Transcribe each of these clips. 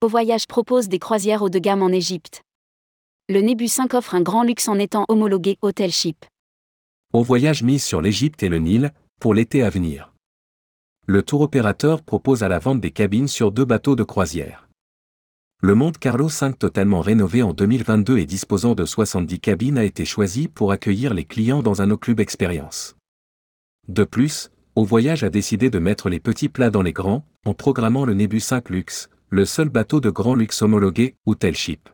Au Voyage propose des croisières haut de gamme en Égypte. Le Nébus 5 offre un grand luxe en étant homologué Hotel Ship. Au Voyage mise sur l'Égypte et le Nil, pour l'été à venir. Le tour opérateur propose à la vente des cabines sur deux bateaux de croisière. Le Monte Carlo 5 totalement rénové en 2022 et disposant de 70 cabines a été choisi pour accueillir les clients dans un club expérience. De plus, Au Voyage a décidé de mettre les petits plats dans les grands, en programmant le Nébus 5 Luxe, le seul bateau de grand luxe homologué, Hotel Ship.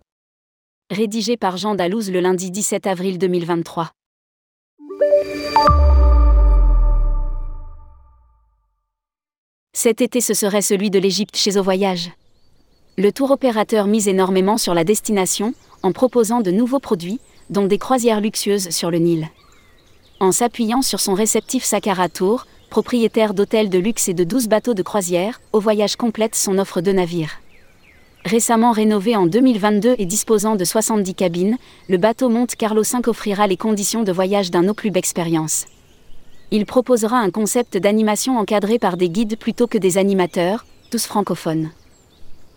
Rédigé par Jean Dalouse le lundi 17 avril 2023. Cet été ce serait celui de l'Égypte chez Au Voyage. Le tour opérateur mise énormément sur la destination, en proposant de nouveaux produits, dont des croisières luxueuses sur le Nil. En s'appuyant sur son réceptif Sakara Tour, propriétaire d'hôtels de luxe et de 12 bateaux de croisière, Au Voyage complète son offre de navires. Récemment rénové en 2022 et disposant de 70 cabines, le bateau Monte Carlo 5 offrira les conditions de voyage d'un club expérience. Il proposera un concept d'animation encadré par des guides plutôt que des animateurs, tous francophones.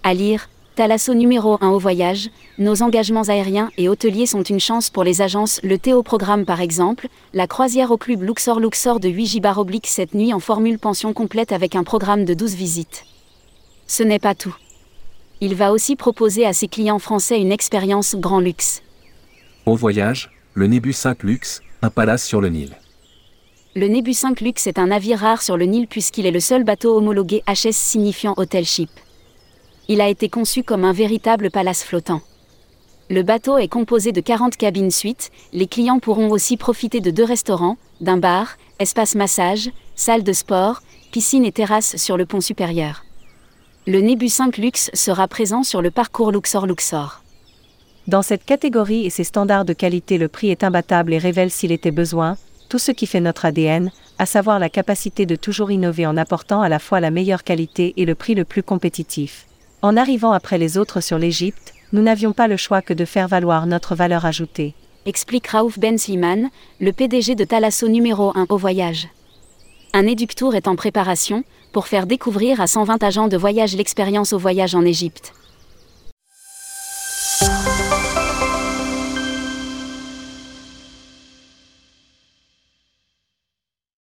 À lire, Thalasso numéro 1 au voyage, nos engagements aériens et hôteliers sont une chance pour les agences. Le Théo programme par exemple, la croisière au club Luxor Luxor de 8 gibar oblique cette nuit en formule pension complète avec un programme de 12 visites. Ce n'est pas tout. Il va aussi proposer à ses clients français une expérience grand luxe. Au voyage, le Nébus 5 Luxe, un palace sur le Nil. Le Nébus 5 Luxe est un navire rare sur le Nil puisqu'il est le seul bateau homologué HS signifiant Hotel Ship il a été conçu comme un véritable palace flottant. Le bateau est composé de 40 cabines suites, les clients pourront aussi profiter de deux restaurants, d'un bar, espace massage, salle de sport, piscine et terrasse sur le pont supérieur. Le Nébus 5 Luxe sera présent sur le parcours Luxor-Luxor. Dans cette catégorie et ses standards de qualité, le prix est imbattable et révèle s'il était besoin, tout ce qui fait notre ADN, à savoir la capacité de toujours innover en apportant à la fois la meilleure qualité et le prix le plus compétitif. En arrivant après les autres sur l'Égypte, nous n'avions pas le choix que de faire valoir notre valeur ajoutée. Explique Raouf Ben Sliman, le PDG de Thalasso numéro 1 au voyage. Un éductour est en préparation, pour faire découvrir à 120 agents de voyage l'expérience au voyage en Égypte.